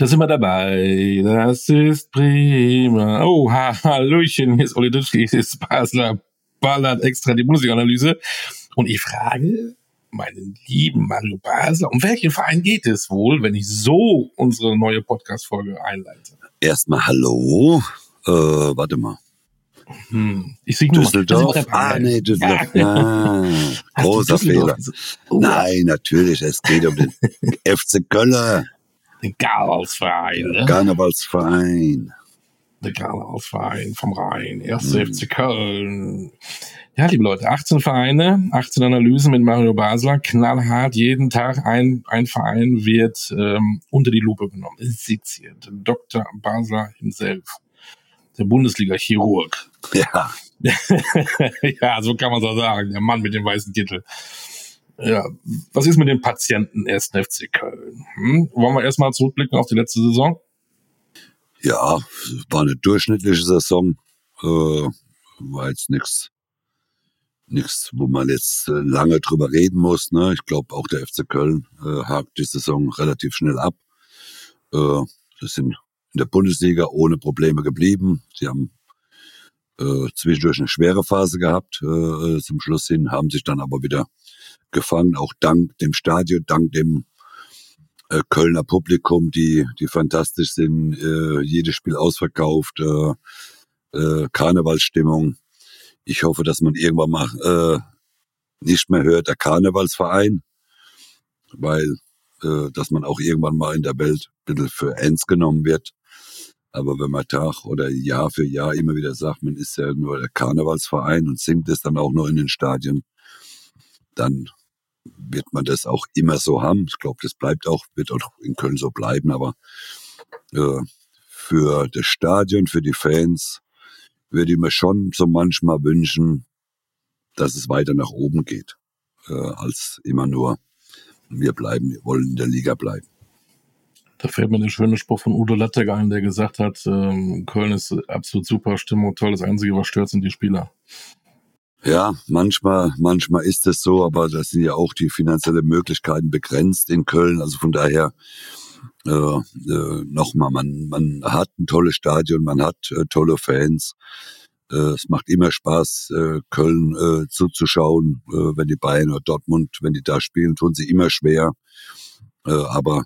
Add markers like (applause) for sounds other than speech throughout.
Da sind wir dabei. Das ist prima. Oh, ha, Hallöchen, hier ist Olli Dütschke, hier ist Basler Ballert extra die Musikanalyse. Und ich frage meinen lieben Mario Basler, um welchen Verein geht es wohl, wenn ich so unsere neue Podcast-Folge einleite? Erstmal Hallo. Äh, warte mal. Hm. Ich sehe Düsseldorf. Mal, ah, nee, Düsseldorf. Ja. Ah, großer Fehler. Oh. Nein, natürlich. Es geht um den (laughs) FC Köln. Den Karnevalsverein. Ne? Karnevalsverein. Der Karnevalsverein vom Rhein. Erste hm. FC Köln. Ja, liebe Leute, 18 Vereine, 18 Analysen mit Mario Basler, knallhart, jeden Tag ein, ein Verein wird ähm, unter die Lupe genommen. Seziert. Dr. Basler himself. Der Bundesliga-Chirurg. Ja. (laughs) ja, so kann man es sagen. Der Mann mit dem weißen Kittel. Ja, was ist mit den Patienten 1. FC Köln? Hm? Wollen wir erstmal zurückblicken auf die letzte Saison? Ja, war eine durchschnittliche Saison. Äh, war jetzt nichts, nichts, wo man jetzt äh, lange drüber reden muss. Ne? Ich glaube, auch der FC Köln äh, hakt die Saison relativ schnell ab. Äh, sind in der Bundesliga ohne Probleme geblieben. Sie haben äh, zwischendurch eine schwere Phase gehabt äh, zum Schluss hin, haben sich dann aber wieder gefangen, auch dank dem Stadion, dank dem äh, Kölner Publikum, die, die fantastisch sind, äh, jedes Spiel ausverkauft, äh, äh, Karnevalsstimmung. Ich hoffe, dass man irgendwann mal äh, nicht mehr hört, der Karnevalsverein, weil äh, dass man auch irgendwann mal in der Welt ein bisschen für ernst genommen wird. Aber wenn man Tag oder Jahr für Jahr immer wieder sagt, man ist ja nur der Karnevalsverein und singt es dann auch nur in den Stadien, dann wird man das auch immer so haben. Ich glaube, das bleibt auch, wird auch in Köln so bleiben, aber äh, für das Stadion, für die Fans, würde ich mir schon so manchmal wünschen, dass es weiter nach oben geht, äh, als immer nur wir bleiben, wir wollen in der Liga bleiben. Da fällt mir der schöne Spruch von Udo Lattek ein, der gesagt hat, ähm, Köln ist absolut super Stimmung, toll, das Einzige, was stört, sind die Spieler. Ja, manchmal, manchmal ist es so, aber das sind ja auch die finanziellen Möglichkeiten begrenzt in Köln. Also von daher äh, äh, nochmal, man, man hat ein tolles Stadion, man hat äh, tolle Fans. Äh, es macht immer Spaß, äh, Köln äh, zuzuschauen, äh, wenn die Bayern oder Dortmund, wenn die da spielen, tun sie immer schwer. Äh, aber,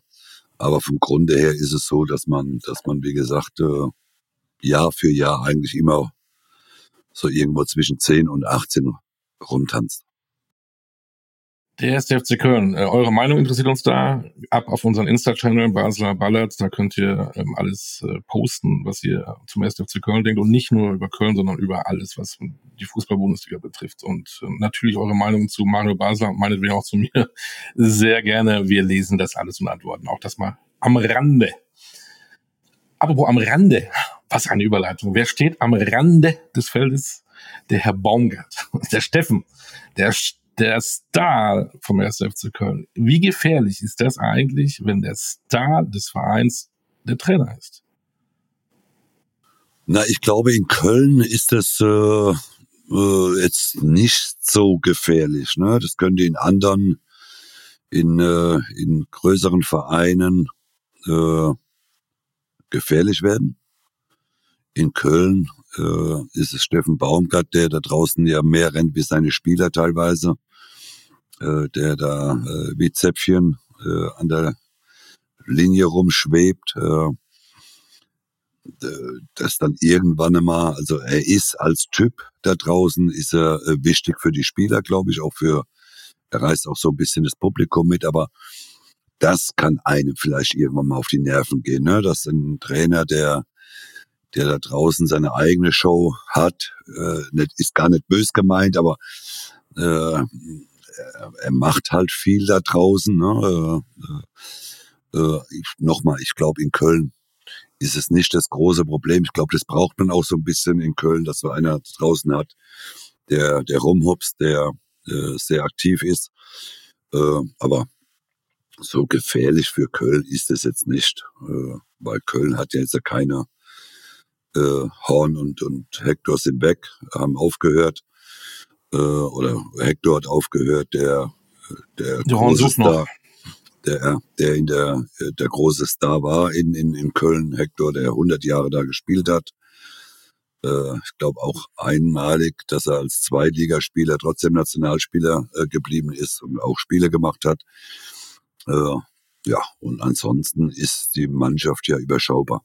aber vom Grunde her ist es so, dass man, dass man, wie gesagt, äh, Jahr für Jahr eigentlich immer so irgendwo zwischen 10 und 18 rumtanzt. Der erste FC Köln. Äh, eure Meinung interessiert uns da. Ab auf unseren Insta-Channel Basler Ballert. Da könnt ihr ähm, alles äh, posten, was ihr zum ersten FC Köln denkt. Und nicht nur über Köln, sondern über alles, was die Fußball-Bundesliga betrifft. Und äh, natürlich eure Meinung zu Mario Basler, meinetwegen auch zu mir, (laughs) sehr gerne. Wir lesen das alles und antworten. Auch das mal am Rande. Apropos am Rande. Was eine Überleitung. Wer steht am Rande des Feldes? Der Herr Baumgart. (laughs) Der Steffen. Der, der Star vom 1. FC Köln. Wie gefährlich ist das eigentlich, wenn der Star des Vereins der Trainer ist? Na, ich glaube, in Köln ist das äh, äh, jetzt nicht so gefährlich. Ne? Das könnte in anderen, in, äh, in größeren Vereinen äh, gefährlich werden in Köln äh, ist es Steffen Baumgart, der da draußen ja mehr rennt wie seine Spieler teilweise, äh, der da äh, wie Zäpfchen äh, an der Linie rumschwebt. Äh, das dann irgendwann einmal, also er ist als Typ da draußen, ist er äh, wichtig für die Spieler, glaube ich, auch für, er reißt auch so ein bisschen das Publikum mit, aber das kann einem vielleicht irgendwann mal auf die Nerven gehen, ne? dass ein Trainer, der der da draußen seine eigene Show hat. Äh, nicht, ist gar nicht bös gemeint, aber äh, er, er macht halt viel da draußen. Ne? Äh, äh, Nochmal, ich glaube, in Köln ist es nicht das große Problem. Ich glaube, das braucht man auch so ein bisschen in Köln, dass man einer draußen hat, der, der rumhupst, der äh, sehr aktiv ist. Äh, aber so gefährlich für Köln ist es jetzt nicht, äh, weil Köln hat ja jetzt keine äh, Horn und, und Hector sind weg, haben aufgehört. Äh, oder Hector hat aufgehört, der, der, der Horn sucht noch. der, der in der, der große Star war in, in, in Köln, Hector, der 100 Jahre da gespielt hat. Äh, ich glaube auch einmalig, dass er als Zweitligaspieler trotzdem Nationalspieler äh, geblieben ist und auch Spiele gemacht hat. Äh, ja, und ansonsten ist die Mannschaft ja überschaubar.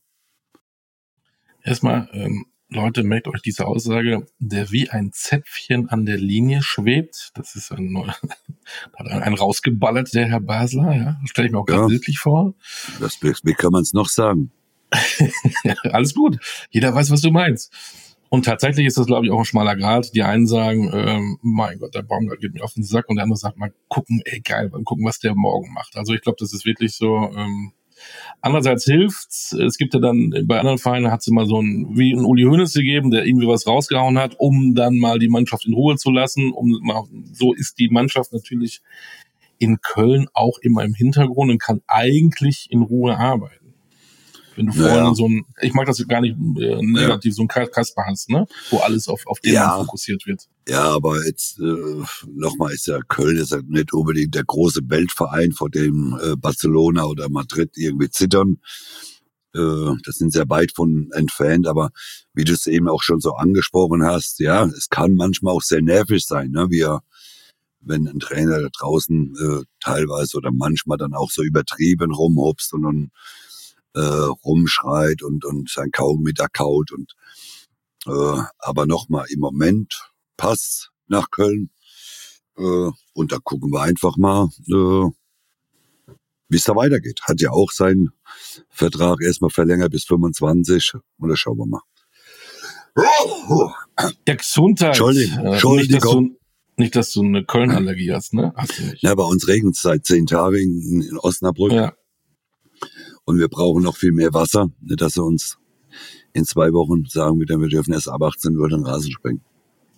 Erstmal, ähm, Leute, merkt euch diese Aussage, der wie ein Zäpfchen an der Linie schwebt. Das ist ein, (laughs) hat ein rausgeballert, der Herr Basler, ja. Stelle ich mir auch ja. gerade bildlich vor. Das, wie kann man es noch sagen? (laughs) alles gut. Jeder weiß, was du meinst. Und tatsächlich ist das, glaube ich, auch ein schmaler Grad. Die einen sagen, ähm, mein Gott, der Baumgart geht mir auf den Sack. Und der andere sagt, mal gucken, ey, geil, mal gucken, was der morgen macht. Also ich glaube, das ist wirklich so, ähm, Andererseits hilft's. Es gibt ja dann bei anderen Vereinen hat es immer so ein wie ein Uli Hoeneß gegeben, der irgendwie was rausgehauen hat, um dann mal die Mannschaft in Ruhe zu lassen. Um mal, so ist die Mannschaft natürlich in Köln auch immer im Hintergrund und kann eigentlich in Ruhe arbeiten. Wenn du vorne ja. so ein, ich mag das gar nicht äh, negativ, ja. so ein Kasper hast, ne? Wo alles auf, auf den ja. fokussiert wird. Ja, aber jetzt äh, nochmal ist ja Köln ist ja nicht unbedingt der große Weltverein, vor dem äh, Barcelona oder Madrid irgendwie zittern. Äh, das sind sehr weit von entfernt, aber wie du es eben auch schon so angesprochen hast, ja, es kann manchmal auch sehr nervig sein, ne? Wie er wenn ein Trainer da draußen äh, teilweise oder manchmal dann auch so übertrieben rumhopst und dann äh, rumschreit und, und sein Kaugummi da kaut. Und, äh, aber nochmal, im Moment passt nach Köln. Äh, und da gucken wir einfach mal, äh, wie es da weitergeht. Hat ja auch seinen Vertrag erstmal verlängert bis 25. Und da schauen wir mal. Der Gesundheit. Entschuldigung. Äh, Entschuldigung. Nicht, dass du, nicht, dass du eine Köln-Allergie hast, ne? Hast du nicht. Ja, bei uns regnet es seit zehn Tagen in, in Osnabrück. Ja. Und wir brauchen noch viel mehr Wasser, nicht, dass sie uns in zwei Wochen sagen wieder, wir dürfen erst ab 18 Uhr den Rasen sprengen.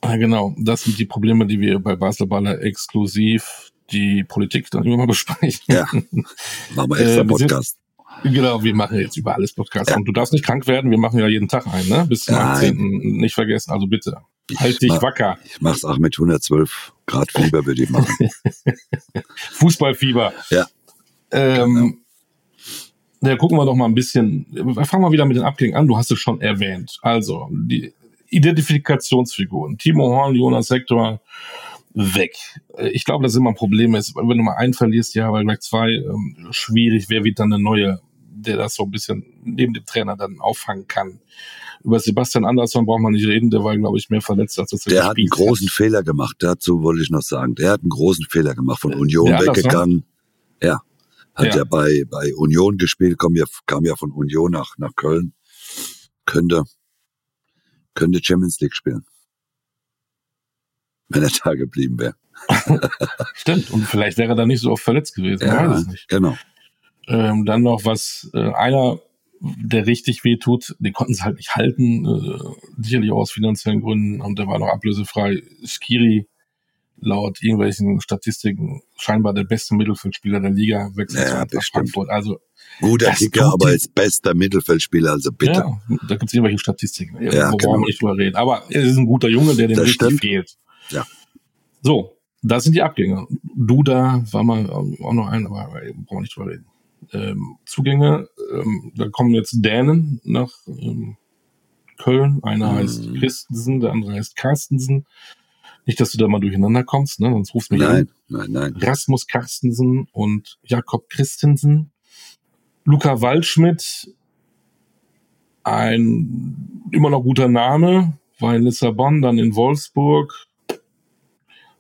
Ja, genau. Das sind die Probleme, die wir bei Basketballer exklusiv die Politik dann immer mal (laughs) besprechen. Ja. Machen wir extra äh, Podcast. Genau, wir machen jetzt über alles Podcast. Ja. Und du darfst nicht krank werden, wir machen ja jeden Tag einen, ne? Bis zum Nein. 18. Nicht vergessen, also bitte. Halt dich mach, wacker. Ich mach's auch mit 112 Grad Fieber, würde ich machen. (laughs) Fußballfieber. Ja. Ähm, genau. Ja, gucken wir doch mal ein bisschen. Fangen wir wieder mit den Abgängen an. Du hast es schon erwähnt. Also, die Identifikationsfiguren. Timo Horn, Jonas Hector, weg. Ich glaube, dass immer ein Problem ist. Wenn du mal einen verlierst, ja, weil gleich zwei, ähm, schwierig. Wer wird dann der Neue, der das so ein bisschen neben dem Trainer dann auffangen kann? Über Sebastian Andersson braucht man nicht reden, der war, glaube ich, mehr verletzt, als er Der hat einen großen hat. Fehler gemacht, dazu wollte ich noch sagen. Der hat einen großen Fehler gemacht, von Union weggegangen. Ja, hat ja, ja bei, bei Union gespielt, kam ja, kam ja von Union nach, nach Köln. Könnte, könnte Champions League spielen. Wenn er (laughs) da geblieben wäre. (laughs) Stimmt. Und vielleicht wäre er da nicht so oft verletzt gewesen. Ja, genau. Ähm, dann noch was, äh, einer, der richtig weh tut, die konnten es halt nicht halten, äh, sicherlich auch aus finanziellen Gründen, und der war noch ablösefrei. Skiri, laut irgendwelchen Statistiken scheinbar der beste Mittelfeldspieler der Liga, wechselt ja, nach Frankfurt. Also Guter Kicker, aber als bester Mittelfeldspieler, also bitte. Ja, da gibt es irgendwelche Statistiken, ja, genau. wir nicht drüber reden. Aber er ist ein guter Junge, der dem das richtig fehlt. Ja. So, das sind die Abgänge. Duda war mal auch noch ein, aber brauchen wir nicht drüber reden. Ähm, Zugänge, ähm, da kommen jetzt Dänen nach ähm, Köln. Einer hm. heißt Christensen, der andere heißt Carstensen. Nicht, dass du da mal durcheinander kommst, ne? sonst rufst du mich nein, an. Nein, nein, Rasmus Carstensen und Jakob Christensen. Luca Waldschmidt, ein immer noch guter Name, war in Lissabon, dann in Wolfsburg.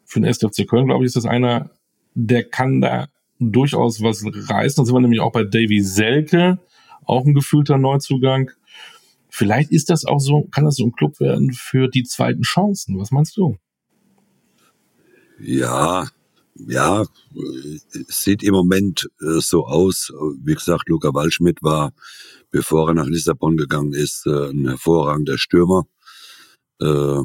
Für den SFC Köln, glaube ich, ist das einer, der kann da durchaus was reißen. Da sind wir nämlich auch bei Davy Selke, auch ein gefühlter Neuzugang. Vielleicht ist das auch so, kann das so ein Club werden für die zweiten Chancen. Was meinst du? Ja, ja, sieht im Moment äh, so aus. Wie gesagt, Luca Waldschmidt war, bevor er nach Lissabon gegangen ist, äh, ein hervorragender Stürmer. Äh,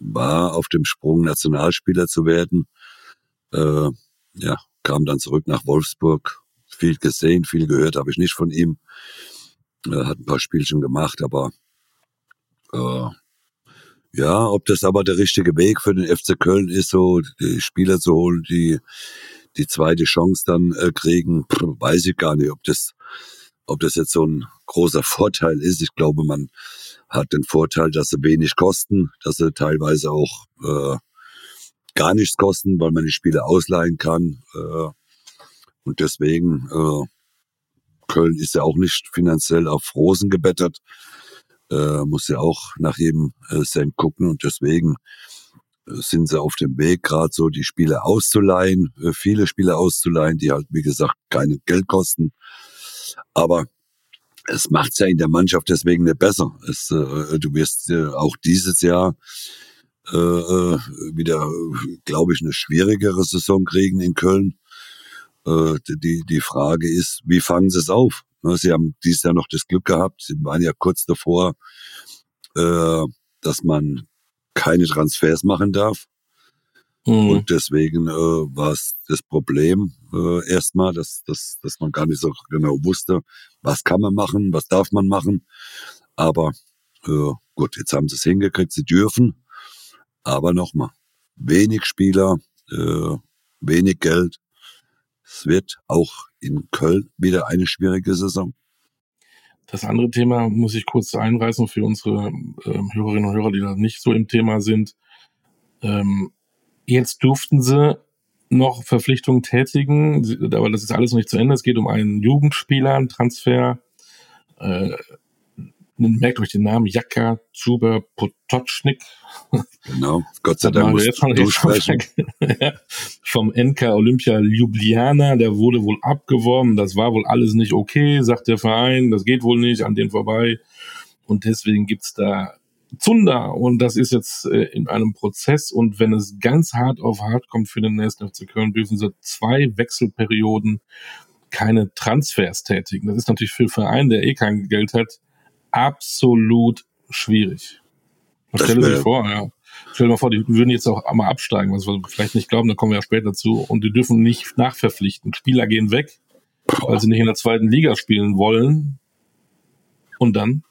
war auf dem Sprung, Nationalspieler zu werden. Äh, ja, kam dann zurück nach Wolfsburg. Viel gesehen, viel gehört habe ich nicht von ihm. Er hat ein paar Spielchen gemacht, aber äh, ja, ob das aber der richtige Weg für den FC Köln ist, so die Spieler zu holen, die, die zweite Chance dann äh, kriegen, weiß ich gar nicht, ob das, ob das jetzt so ein großer Vorteil ist. Ich glaube, man hat den Vorteil, dass sie wenig kosten, dass sie teilweise auch äh, gar nichts kosten, weil man die Spiele ausleihen kann. Äh, und deswegen, äh, Köln ist ja auch nicht finanziell auf Rosen gebettert, äh, muss ja auch nach jedem äh, Cent gucken und deswegen äh, sind sie auf dem Weg, gerade so die Spiele auszuleihen, äh, viele Spiele auszuleihen, die halt, wie gesagt, keine Geld kosten. Aber es macht's ja in der Mannschaft deswegen nicht besser. Es, äh, du wirst äh, auch dieses Jahr äh, wieder, glaube ich, eine schwierigere Saison kriegen in Köln. Die, die Frage ist, wie fangen sie es auf? Ne, sie haben dieses Jahr noch das Glück gehabt, sie waren ja kurz davor, äh, dass man keine Transfers machen darf. Mhm. Und deswegen äh, war es das Problem äh, erstmal, dass, dass, dass man gar nicht so genau wusste, was kann man machen, was darf man machen. Aber äh, gut, jetzt haben sie es hingekriegt, sie dürfen. Aber nochmal, wenig Spieler, äh, wenig Geld. Es wird auch in Köln wieder eine schwierige Saison. Das andere Thema muss ich kurz einreißen für unsere äh, Hörerinnen und Hörer, die da nicht so im Thema sind. Ähm, Jetzt durften sie noch Verpflichtungen tätigen, aber das ist alles noch nicht zu Ende. Es geht um einen Jugendspieler, einen Transfer. Äh, merkt euch den Namen Jaka Zuber Potocznik. Genau, Gott sei Dank jetzt schon, du sprechen. (laughs) Vom NK Olympia Ljubljana, der wurde wohl abgeworben. Das war wohl alles nicht okay, sagt der Verein. Das geht wohl nicht an den vorbei. Und deswegen gibt's da Zunder und das ist jetzt äh, in einem Prozess und wenn es ganz hart auf hart kommt für den nächsten FC Köln, dürfen sie zwei Wechselperioden keine Transfers tätigen. Das ist natürlich für einen Verein, der eh kein Geld hat, absolut schwierig. Stell dir vor, ja. Stell dir mal vor, die würden jetzt auch einmal absteigen, was wir vielleicht nicht glauben, da kommen wir ja später zu. Und die dürfen nicht nachverpflichten. Spieler gehen weg, weil sie nicht in der zweiten Liga spielen wollen. Und dann?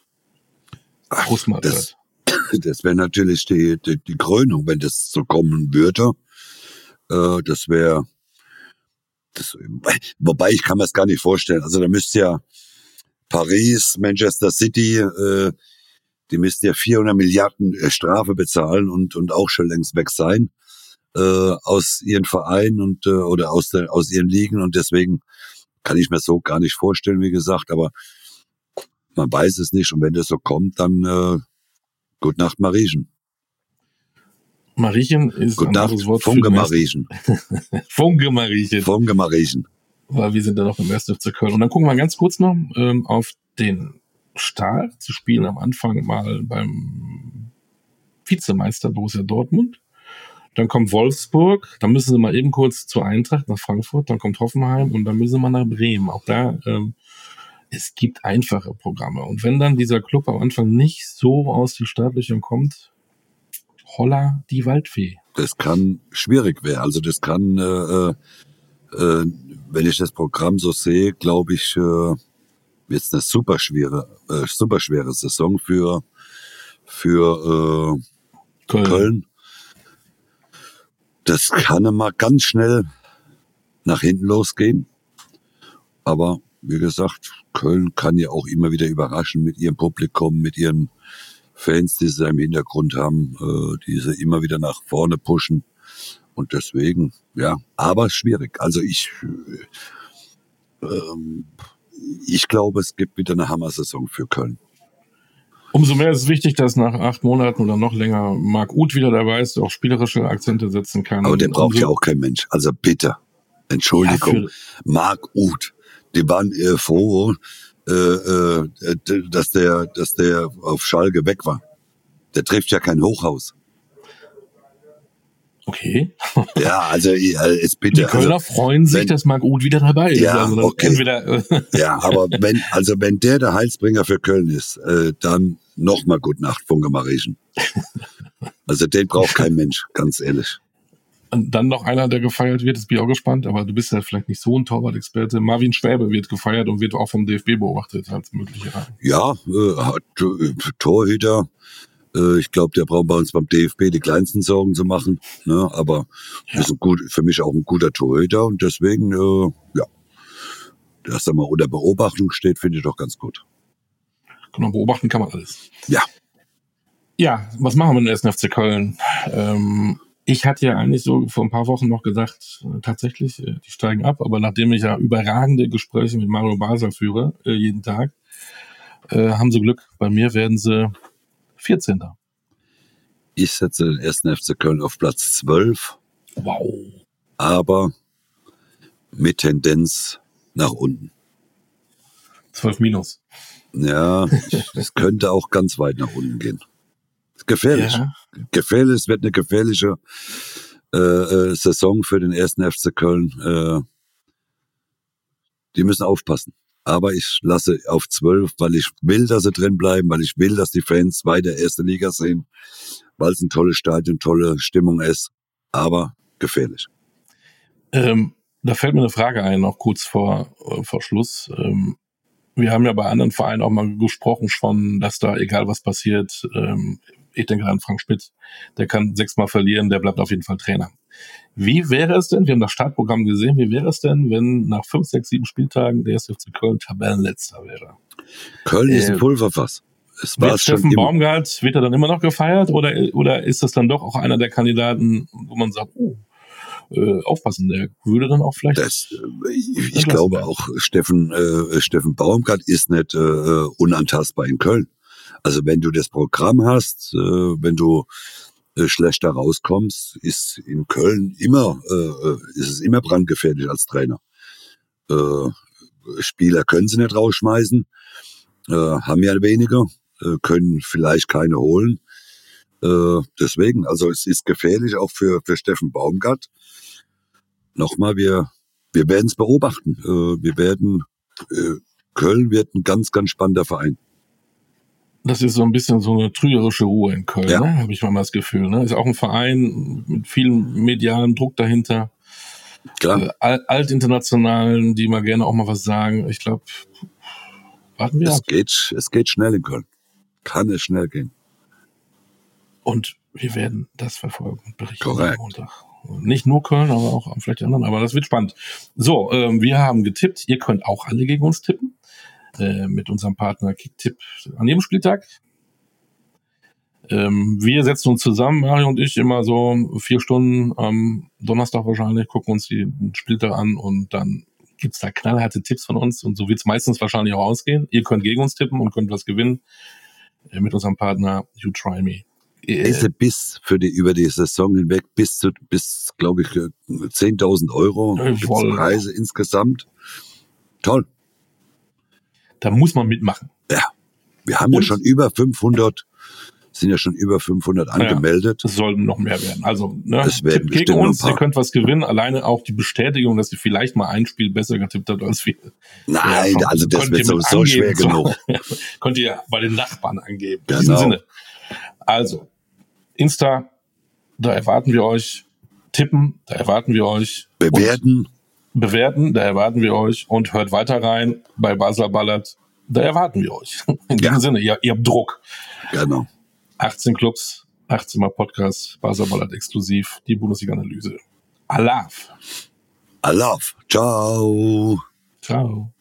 Großmahlzeit. Das, (laughs) das wäre natürlich die, die, die, Krönung, wenn das so kommen würde. Äh, das wäre, das, wobei ich kann mir das gar nicht vorstellen. Also da müsste ja Paris, Manchester City, äh, die müssten ja 400 Milliarden äh, Strafe bezahlen und, und auch schon längst weg sein äh, aus ihren Vereinen und äh, oder aus, der, aus ihren Ligen und deswegen kann ich mir so gar nicht vorstellen, wie gesagt, aber man weiß es nicht und wenn das so kommt, dann äh, Gute Nacht, Mariechen. Mariechen ist Gute ein Nacht, Wort (laughs) Funke Mariechen. Funke Mariechen. Funke Mariechen. Weil wir sind ja noch im 1. FC Köln. Und dann gucken wir ganz kurz noch ähm, auf den Start zu spielen am Anfang mal beim Vizemeister Borussia Dortmund. Dann kommt Wolfsburg, dann müssen sie mal eben kurz zur Eintracht nach Frankfurt, dann kommt Hoffenheim und dann müssen sie mal nach Bremen. Auch da ähm, es gibt einfache Programme. Und wenn dann dieser Club am Anfang nicht so aus den Startlöchern kommt, holla die Waldfee. Das kann schwierig werden. Also das kann, äh, äh, wenn ich das Programm so sehe, glaube ich, äh, wird es eine super schwere, äh, super schwere Saison für, für äh, Köln. Köln. Das kann immer ganz schnell nach hinten losgehen. Aber wie gesagt, Köln kann ja auch immer wieder überraschen mit ihrem Publikum, mit ihren Fans, die sie im Hintergrund haben, äh, die sie immer wieder nach vorne pushen. Und deswegen, ja, aber schwierig. Also ich, äh, ähm, ich glaube, es gibt wieder eine Hammer-Saison für Köln. Umso mehr ist es wichtig, dass nach acht Monaten oder noch länger Marc Uth wieder dabei ist, auch spielerische Akzente setzen kann. Aber der braucht ja auch kein Mensch. Also bitte, Entschuldigung, ja, Marc Uth die waren eher froh, äh, äh, dass der, dass der auf Schalke weg war. Der trifft ja kein Hochhaus. Okay. ja, also es bitte. Die Kölner also, freuen sich, wenn, dass Marc Uth wieder dabei ist. Ja, also okay. Entweder, (laughs) ja, aber wenn, also wenn der der Heilsbringer für Köln ist, äh, dann nochmal Gute Nacht, Funke Mariechen. Also den braucht kein Mensch, ganz ehrlich. Und dann noch einer, der gefeiert wird, ist bin ich auch gespannt, aber du bist ja vielleicht nicht so ein Torwart-Experte. Marvin Schwäbe wird gefeiert und wird auch vom DFB beobachtet als möglicher. Ja, äh, hat äh, Torhüter Äh, ich glaube, der braucht bei uns beim DFB die kleinsten Sorgen zu machen. Ne? Aber ja. ist ein gut, für mich auch ein guter Torhüter und deswegen, äh, ja, dass er mal unter Beobachtung steht, finde ich doch ganz gut. Genau, beobachten kann man alles. Ja. Ja, was machen wir dem ersten FC Köln? Ähm, ich hatte ja eigentlich so vor ein paar Wochen noch gesagt, äh, tatsächlich, äh, die steigen ab, aber nachdem ich ja überragende Gespräche mit Mario Basel führe, äh, jeden Tag, haben sie Glück. Bei mir werden sie 14. Ich setze den ersten FC Köln auf Platz 12. Wow. Aber mit Tendenz nach unten. 12 minus. Ja, (laughs) es könnte auch ganz weit nach unten gehen. Gefährlich. Ja. Gefährlich, es wird eine gefährliche äh, äh, Saison für den ersten FC Köln. Äh, die müssen aufpassen. Aber ich lasse auf zwölf, weil ich will, dass sie drin bleiben, weil ich will, dass die Fans weiter erste Liga sehen, weil es ein tolles Stadion, tolle Stimmung ist, aber gefährlich. Ähm, da fällt mir eine Frage ein, noch kurz vor, äh, vor Schluss. Ähm, wir haben ja bei anderen Vereinen auch mal gesprochen schon, dass da egal was passiert, ähm, ich denke an Frank Schmidt, der kann sechsmal verlieren, der bleibt auf jeden Fall Trainer. Wie wäre es denn, wir haben das Startprogramm gesehen, wie wäre es denn, wenn nach fünf, sechs, sieben Spieltagen der FC Köln Tabellenletzter wäre? Köln ist ein äh, Pulverfass. Es war wird Steffen Baumgart, wird er dann immer noch gefeiert oder, oder ist das dann doch auch einer der Kandidaten, wo man sagt, oh, äh, aufpassen, der würde dann auch vielleicht. Das, äh, ich, ich glaube auch, Steffen, äh, Steffen Baumgart ist nicht äh, unantastbar in Köln. Also wenn du das Programm hast, äh, wenn du äh, schlechter rauskommst, ist in Köln immer, äh, ist es immer brandgefährlich als Trainer. Spieler können sie nicht rausschmeißen, haben ja weniger, können vielleicht keine holen. Deswegen, also es ist gefährlich auch für, für Steffen Baumgart. Nochmal, wir, wir werden es beobachten. Wir werden, Köln wird ein ganz, ganz spannender Verein das ist so ein bisschen so eine trügerische Ruhe in Köln, ja. ne? habe ich mal das Gefühl. Ne? Ist auch ein Verein mit viel medialem Druck dahinter. Klar. Äh, Altinternationalen, die mal gerne auch mal was sagen. Ich glaube, warten wir es ab. Geht, es geht schnell in Köln. Kann es schnell gehen. Und wir werden das verfolgen und berichten Korrekt. am Montag. Nicht nur Köln, aber auch vielleicht anderen. Aber das wird spannend. So, ähm, wir haben getippt. Ihr könnt auch alle gegen uns tippen. Äh, mit unserem Partner Kicktipp an jedem Spieltag. Ähm, wir setzen uns zusammen, Mario und ich, immer so vier Stunden am Donnerstag wahrscheinlich, gucken uns den Spieltag an und dann gibt's da knallharte Tipps von uns und so wird's meistens wahrscheinlich auch ausgehen. Ihr könnt gegen uns tippen und könnt was gewinnen äh, mit unserem Partner You Try Me. Äh, ist bis für die über die Saison hinweg bis zu bis glaube ich 10.000 Euro Preise insgesamt. Toll da muss man mitmachen. Ja, wir haben Und, ja schon über 500 sind ja schon über 500 angemeldet. Ja, es sollen noch mehr werden. Also, ne, es werden Tipp gegen uns, ihr könnt was gewinnen. Alleine auch die Bestätigung, dass ihr vielleicht mal ein Spiel besser getippt habt als wir. Nein, ja, also das wird sowieso angeben, schwer so. genug. (laughs) könnt ihr bei den Nachbarn angeben. Genau. In diesem Sinne. Also, Insta, da erwarten wir euch. Tippen, da erwarten wir euch. Bewerten bewerten, da erwarten wir euch und hört weiter rein bei Basler Ballert, da erwarten wir euch. (laughs) In diesem ja. Sinne, ihr, ihr habt Druck. Genau. 18 Clubs, 18 Mal Podcast, Basler Ballert exklusiv, die Bundesliga-Analyse. Alaf. Alaf. Ciao. Ciao.